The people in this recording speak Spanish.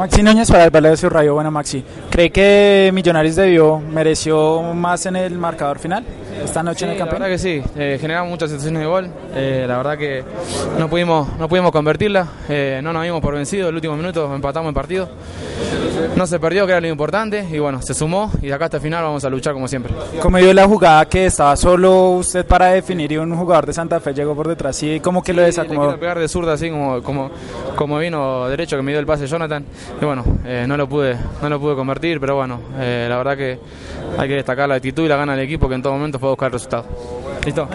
Maxi Núñez para el Valle de su Rayo. Bueno, Maxi, ¿cree que Millonarios debió, mereció más en el marcador final esta noche en el La campeonato? verdad que sí, eh, generamos muchas situaciones de gol, eh, la verdad que no pudimos, no pudimos convertirla, eh, no nos dimos por vencido, el último minuto empatamos el partido, no se perdió que era lo importante y bueno, se sumó y de acá hasta el final vamos a luchar como siempre. ¿Cómo vio la jugada que estaba solo usted para definir y un jugador de Santa Fe llegó por detrás y como que lo desacomodó? pegar de zurda así como, como, como vino derecho que me dio el pase Jonathan y bueno, no lo pude, no lo pude convertir, pero bueno, la verdad que hay que destacar la actitud y la gana del equipo que en todo momento fue buscar el resultado. ¿Listo?